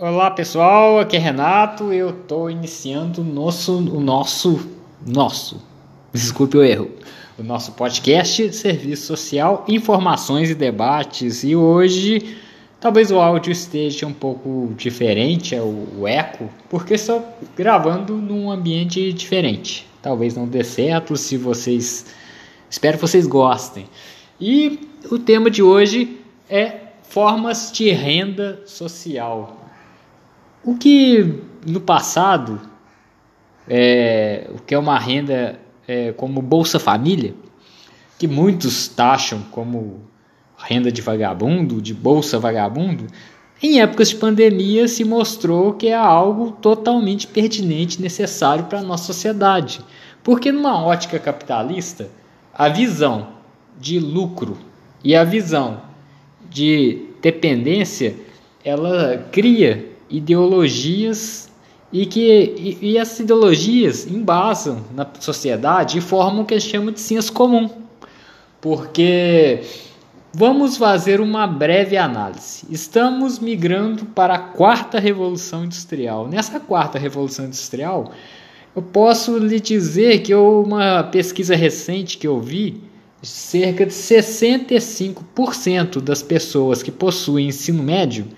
Olá pessoal, aqui é Renato. Eu estou iniciando nosso, o nosso, nosso, desculpe o erro, o nosso podcast Serviço Social, Informações e Debates. E hoje talvez o áudio esteja um pouco diferente, é o, o eco, porque estou gravando num ambiente diferente. Talvez não dê certo se vocês. Espero que vocês gostem. E o tema de hoje é formas de renda social. O que no passado, é, o que é uma renda é, como Bolsa Família, que muitos taxam como renda de vagabundo, de bolsa vagabundo, em épocas de pandemia se mostrou que é algo totalmente pertinente e necessário para a nossa sociedade. Porque numa ótica capitalista, a visão de lucro e a visão de dependência, ela cria ideologias e que e, e essas ideologias embasam na sociedade e formam o que a gente chama de ciência comum. Porque vamos fazer uma breve análise. Estamos migrando para a quarta revolução industrial. Nessa quarta revolução industrial, eu posso lhe dizer que uma pesquisa recente que eu vi, cerca de 65% das pessoas que possuem ensino médio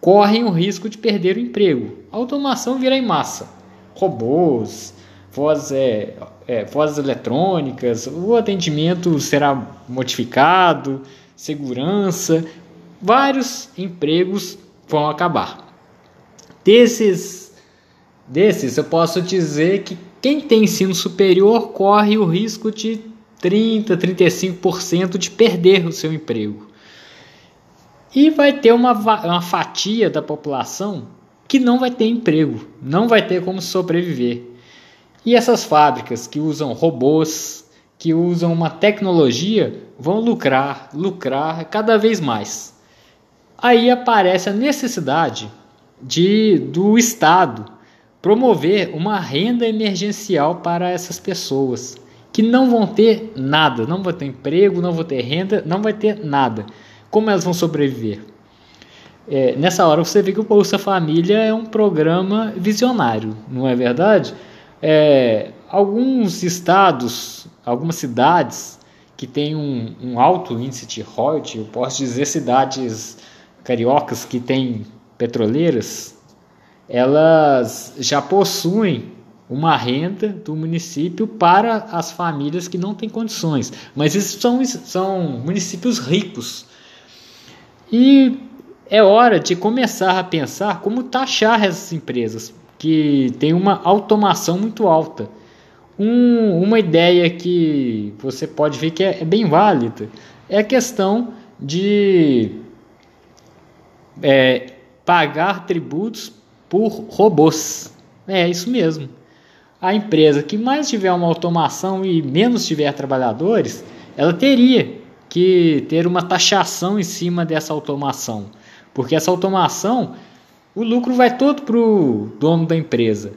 correm o risco de perder o emprego. A automação virá em massa. Robôs, vozes, é, é, vozes eletrônicas, o atendimento será modificado, segurança, vários empregos vão acabar. Desses, desses eu posso dizer que quem tem ensino superior corre o risco de 30, 35% de perder o seu emprego. E vai ter uma, uma fatia da população que não vai ter emprego, não vai ter como sobreviver. E essas fábricas que usam robôs, que usam uma tecnologia, vão lucrar, lucrar cada vez mais. Aí aparece a necessidade de do Estado promover uma renda emergencial para essas pessoas que não vão ter nada, não vão ter emprego, não vão ter renda, não vai ter nada. Como elas vão sobreviver? É, nessa hora você vê que o Bolsa Família é um programa visionário, não é verdade? É, alguns estados, algumas cidades que têm um, um alto índice de royalties, eu posso dizer cidades cariocas que têm petroleiras, elas já possuem uma renda do município para as famílias que não têm condições. Mas esses são, são municípios ricos e é hora de começar a pensar como taxar essas empresas que têm uma automação muito alta. Um, uma ideia que você pode ver que é, é bem válida é a questão de é, pagar tributos por robôs. É isso mesmo. A empresa que mais tiver uma automação e menos tiver trabalhadores, ela teria que ter uma taxação em cima dessa automação, porque essa automação, o lucro vai todo para o dono da empresa.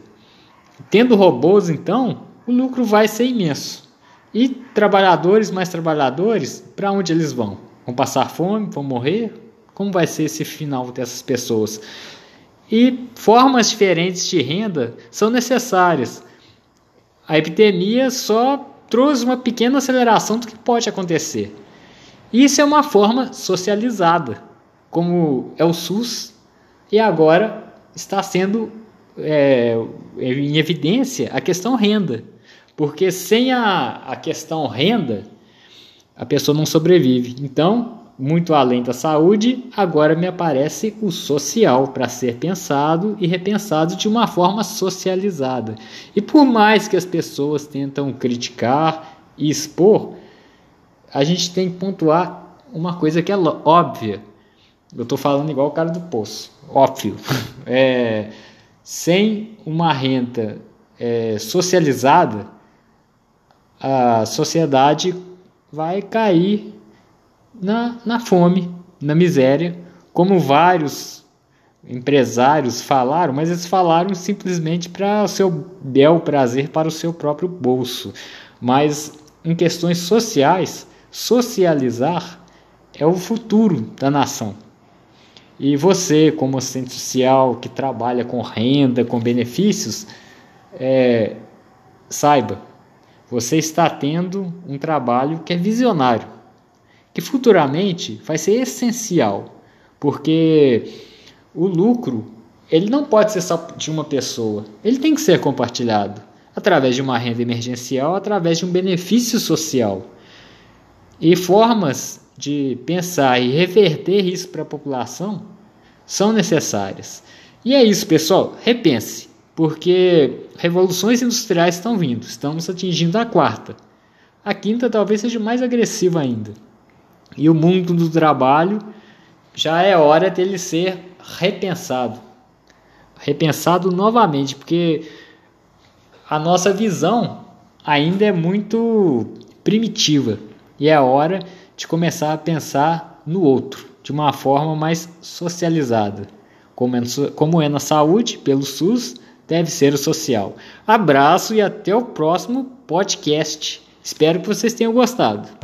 Tendo robôs, então, o lucro vai ser imenso. E trabalhadores mais trabalhadores, para onde eles vão? Vão passar fome? Vão morrer? Como vai ser esse final dessas pessoas? E formas diferentes de renda são necessárias. A epidemia só trouxe uma pequena aceleração do que pode acontecer. Isso é uma forma socializada, como é o SUS, e agora está sendo é, em evidência a questão renda, porque sem a, a questão renda, a pessoa não sobrevive. Então, muito além da saúde, agora me aparece o social para ser pensado e repensado de uma forma socializada. E por mais que as pessoas tentam criticar e expor, a gente tem que pontuar uma coisa que é óbvia. Eu estou falando igual o cara do poço, óbvio. É, sem uma renda é, socializada, a sociedade vai cair na, na fome, na miséria, como vários empresários falaram, mas eles falaram simplesmente para o seu bel prazer, para o seu próprio bolso. Mas em questões sociais, socializar é o futuro da nação. E você, como assistente social que trabalha com renda, com benefícios, é, saiba, você está tendo um trabalho que é visionário, que futuramente vai ser essencial, porque o lucro ele não pode ser só de uma pessoa, ele tem que ser compartilhado através de uma renda emergencial, através de um benefício social. E formas de pensar e reverter isso para a população são necessárias. E é isso, pessoal. Repense, porque revoluções industriais estão vindo. Estamos atingindo a quarta. A quinta talvez seja mais agressiva ainda. E o mundo do trabalho já é hora dele ser repensado. Repensado novamente, porque a nossa visão ainda é muito primitiva e é hora de começar a pensar no outro de uma forma mais socializada. Como é, é na saúde, pelo SUS, deve ser o social. Abraço e até o próximo podcast. Espero que vocês tenham gostado.